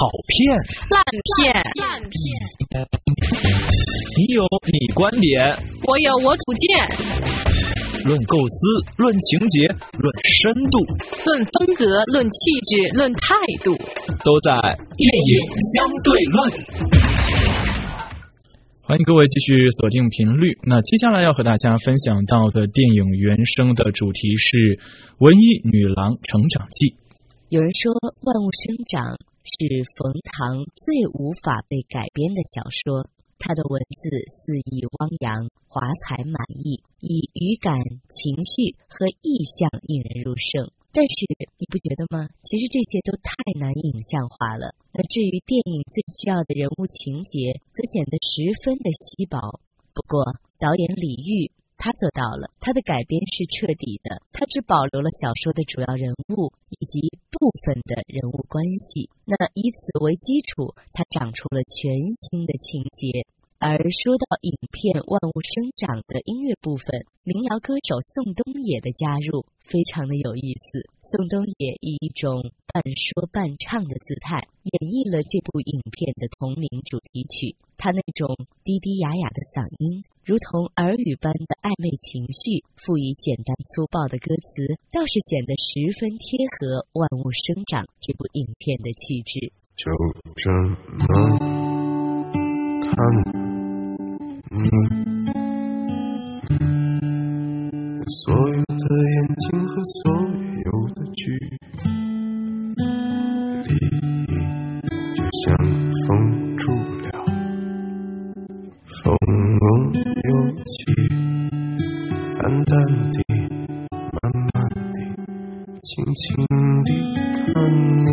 好片，烂片，烂片。你有你观点，我有我主见。论构思，论情节，论深度，论风格，论气质，论态度，都在电影相对论。欢迎各位继续锁定频率。那接下来要和大家分享到的电影原声的主题是《文艺女郎成长记》。有人说，《万物生长》是冯唐最无法被改编的小说。他的文字肆意汪洋，华彩满溢，以语感、情绪和意象引人入胜。但是你不觉得吗？其实这些都太难影像化了。那至于电影最需要的人物情节，则显得十分的稀薄。不过导演李玉他做到了，他的改编是彻底的，他只保留了小说的主要人物以及部分的人物关系。那以此为基础，他长出了全新的情节。而说到影片《万物生长》的音乐部分，民谣歌手宋冬野的加入非常的有意思。宋冬野以一种半说半唱的姿态演绎了这部影片的同名主题曲，他那种低低哑哑的嗓音，如同耳语般的暧昧情绪，赋予简单粗暴的歌词，倒是显得十分贴合《万物生长》这部影片的气质。就这么看。你所有的眼睛和所有的距离，就像封住了，风又起，淡淡的，慢慢的，轻轻地看你，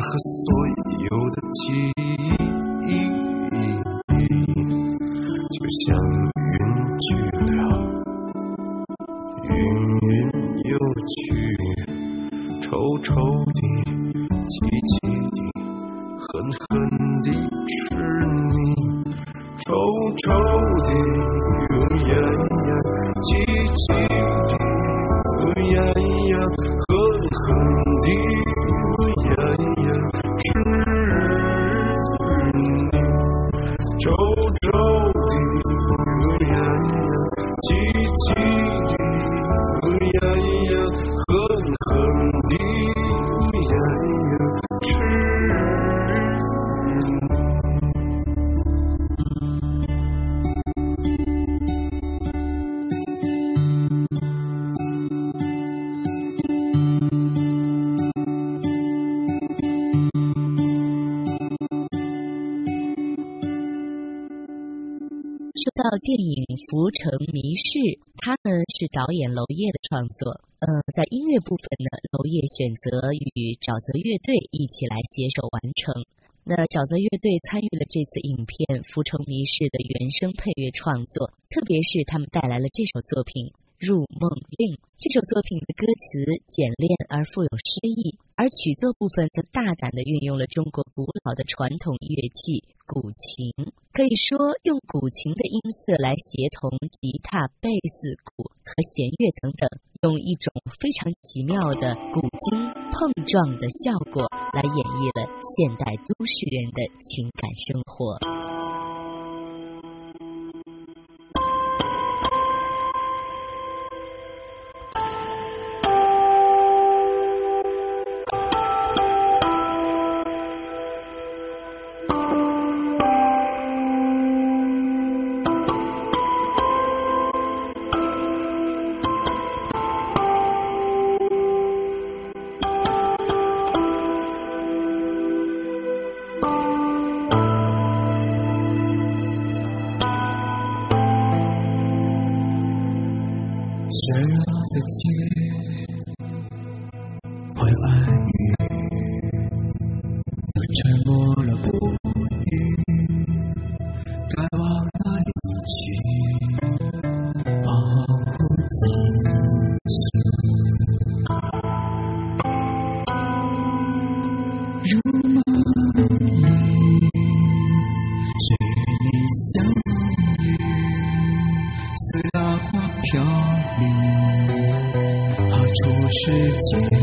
和所有的记忆，就像云去了，云云又去，愁愁的，凄凄的，恨恨的，是你，愁愁的，怨怨的，凄凄。电影《浮城谜事》，它呢是导演娄烨的创作。嗯，在音乐部分呢，娄烨选择与沼泽乐队一起来携手完成。那沼泽乐队参与了这次影片《浮城谜事》的原声配乐创作，特别是他们带来了这首作品《入梦令》。这首作品的歌词简练而富有诗意，而曲作部分则大胆地运用了中国古老的传统乐器古琴，可以说用古琴的音色来协同吉他、贝斯、鼓和弦乐等等，用一种非常奇妙的古今碰撞的效果来演绎了现代都市人的情感生活。世界。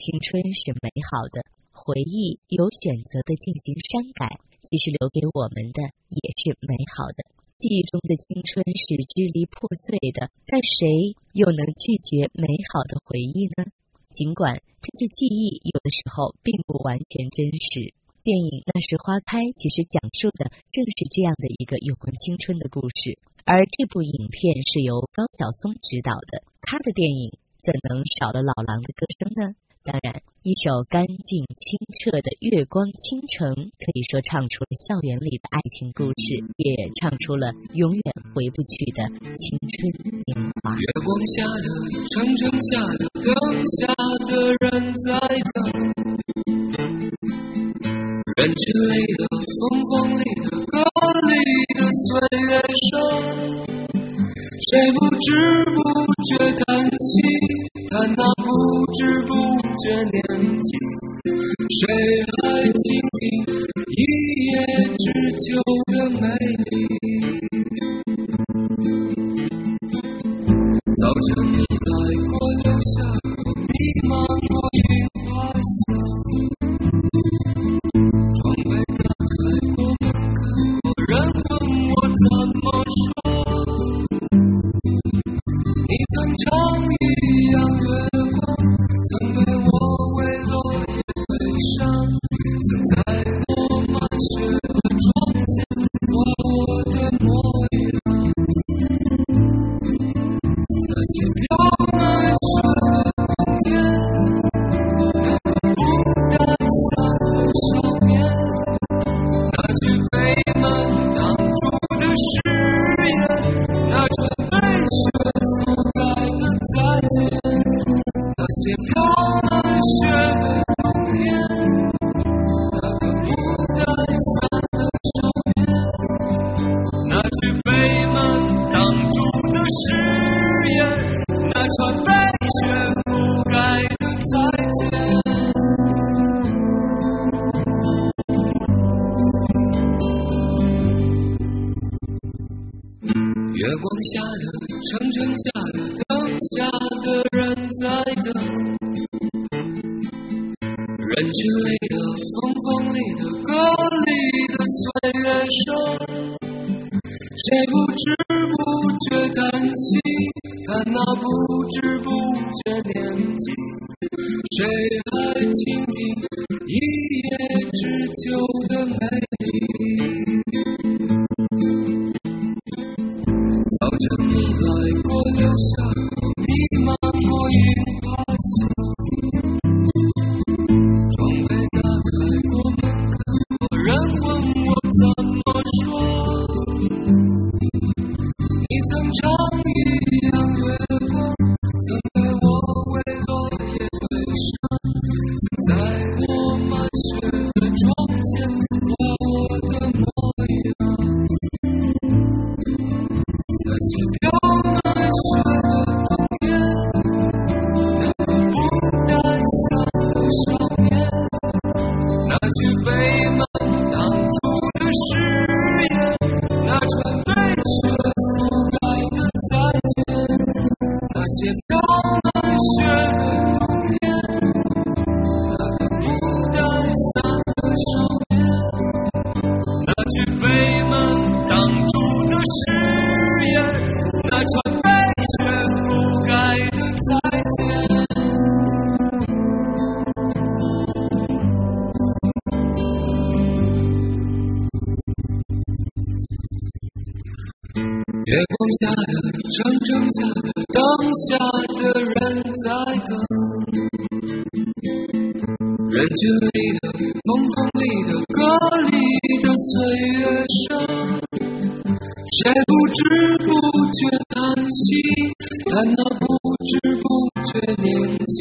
青春是美好的，回忆有选择的进行删改，其实留给我们的也是美好的。记忆中的青春是支离破碎的，但谁又能拒绝美好的回忆呢？尽管这些记忆有的时候并不完全真实。电影《那时花开》其实讲述的正是这样的一个有关青春的故事，而这部影片是由高晓松执导的，他的电影怎能少了老狼的歌声呢？当然，一首干净清澈的《月光倾城》可以说唱出了校园里的爱情故事，也唱出了永远回不去的青春年华。月光下的城城下的灯下的人在等，人群里的风风里的歌里的岁月声，谁不知不觉叹息？谁城城下的灯下的人在等，人群里的风风里的歌里的岁月声，谁不知不觉叹息？看那不知不觉年纪，谁还倾听一叶知秋的美丽？那些飘满雪灯下的灯下的人在等，人群里的风风里的歌里的岁月声，谁不知不觉叹息？叹那不知不觉年纪，